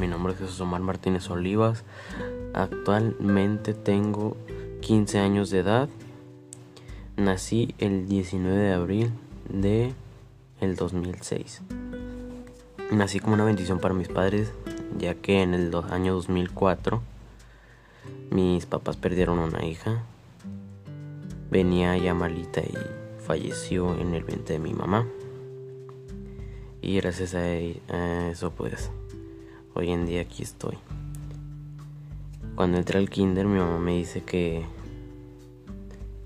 mi nombre es Jesús Omar Martínez Olivas. Actualmente tengo 15 años de edad. Nací el 19 de abril de el 2006. Nací como una bendición para mis padres, ya que en el año 2004 mis papás perdieron una hija. Venía ya malita y falleció en el vientre de mi mamá. Y gracias a eso pues hoy en día aquí estoy. Cuando entré al kinder mi mamá me dice que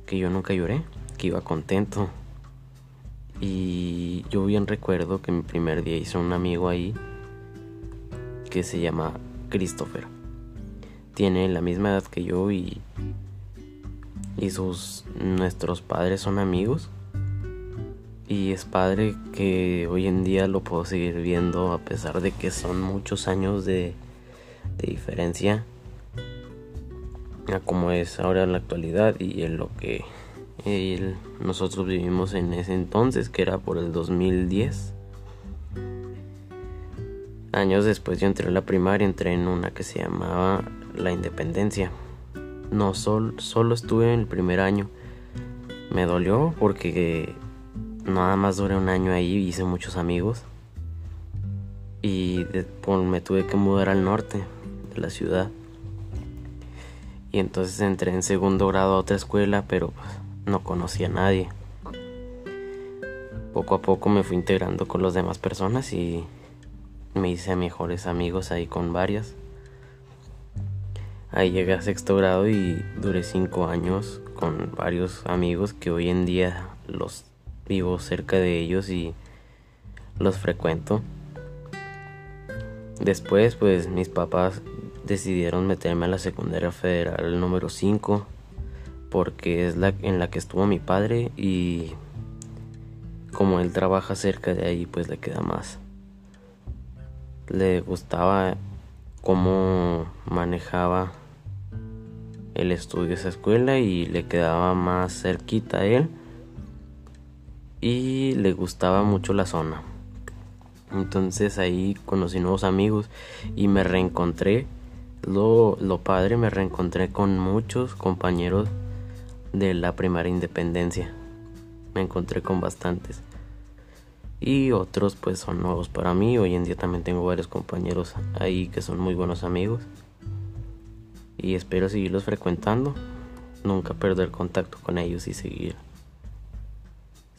que yo nunca lloré, que iba contento. Y yo bien recuerdo que mi primer día hice un amigo ahí que se llama Christopher. Tiene la misma edad que yo y y sus nuestros padres son amigos y es padre que hoy en día lo puedo seguir viendo a pesar de que son muchos años de, diferencia a como es ahora en la actualidad y en lo que nosotros vivimos en ese entonces que era por el 2010 años después yo entré a la primaria entré en una que se llamaba la independencia. No solo estuve en el primer año. Me dolió porque nada más duré un año ahí, hice muchos amigos. Y me tuve que mudar al norte de la ciudad. Y entonces entré en segundo grado a otra escuela, pero pues, no conocía a nadie. Poco a poco me fui integrando con las demás personas y me hice mejores amigos ahí con varias. Ahí llegué a sexto grado y duré cinco años con varios amigos que hoy en día los vivo cerca de ellos y los frecuento. Después, pues mis papás decidieron meterme a la secundaria federal número 5 porque es la en la que estuvo mi padre y como él trabaja cerca de ahí, pues le queda más. Le gustaba cómo manejaba el estudio esa escuela y le quedaba más cerquita a él y le gustaba mucho la zona. Entonces ahí conocí nuevos amigos y me reencontré. Lo, lo padre, me reencontré con muchos compañeros de la primaria independencia. Me encontré con bastantes. Y otros pues son nuevos para mí. Hoy en día también tengo varios compañeros ahí que son muy buenos amigos. Y espero seguirlos frecuentando. Nunca perder contacto con ellos y seguir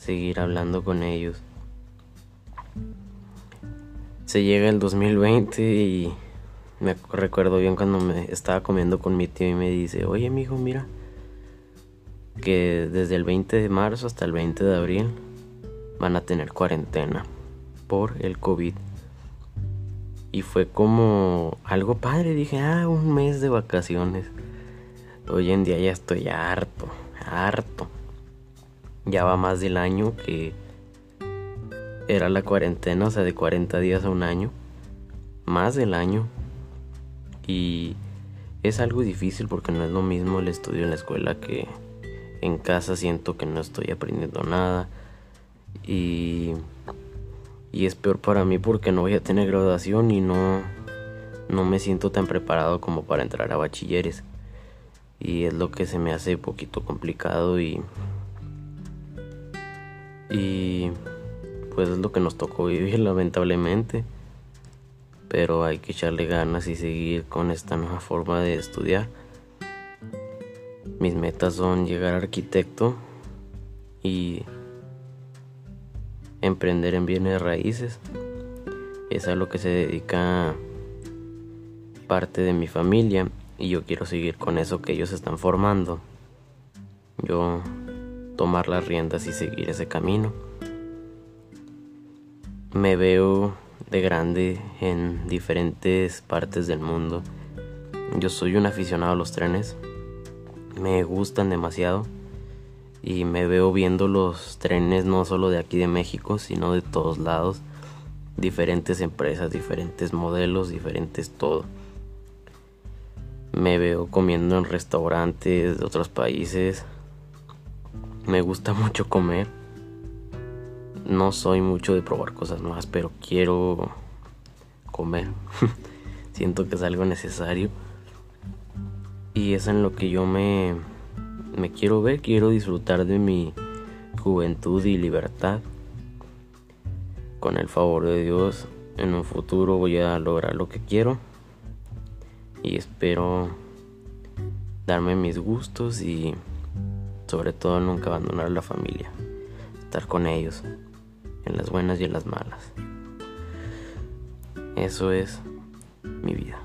seguir hablando con ellos. Se llega el 2020 y me recuerdo bien cuando me estaba comiendo con mi tío y me dice, oye mijo, mira, que desde el 20 de marzo hasta el 20 de abril van a tener cuarentena por el COVID. Y fue como algo padre, dije, ah, un mes de vacaciones. Hoy en día ya estoy harto, harto ya va más del año que era la cuarentena, o sea, de 40 días a un año, más del año. Y es algo difícil porque no es lo mismo el estudio en la escuela que en casa siento que no estoy aprendiendo nada. Y, y es peor para mí porque no voy a tener graduación y no, no me siento tan preparado como para entrar a bachilleres. Y es lo que se me hace poquito complicado y y pues es lo que nos tocó vivir lamentablemente. Pero hay que echarle ganas y seguir con esta nueva forma de estudiar. Mis metas son llegar a arquitecto y emprender en bienes raíces. Es a lo que se dedica parte de mi familia y yo quiero seguir con eso que ellos están formando. Yo tomar las riendas y seguir ese camino. Me veo de grande en diferentes partes del mundo. Yo soy un aficionado a los trenes. Me gustan demasiado. Y me veo viendo los trenes no solo de aquí de México, sino de todos lados. Diferentes empresas, diferentes modelos, diferentes todo. Me veo comiendo en restaurantes de otros países me gusta mucho comer. No soy mucho de probar cosas nuevas, pero quiero comer. siento que es algo necesario. Y es en lo que yo me, me quiero ver, quiero disfrutar de mi juventud y libertad. Con el favor de Dios, en un futuro voy a lograr lo que quiero. Y espero darme mis gustos y sobre todo nunca abandonar la familia. Estar con ellos, en las buenas y en las malas. Eso es mi vida.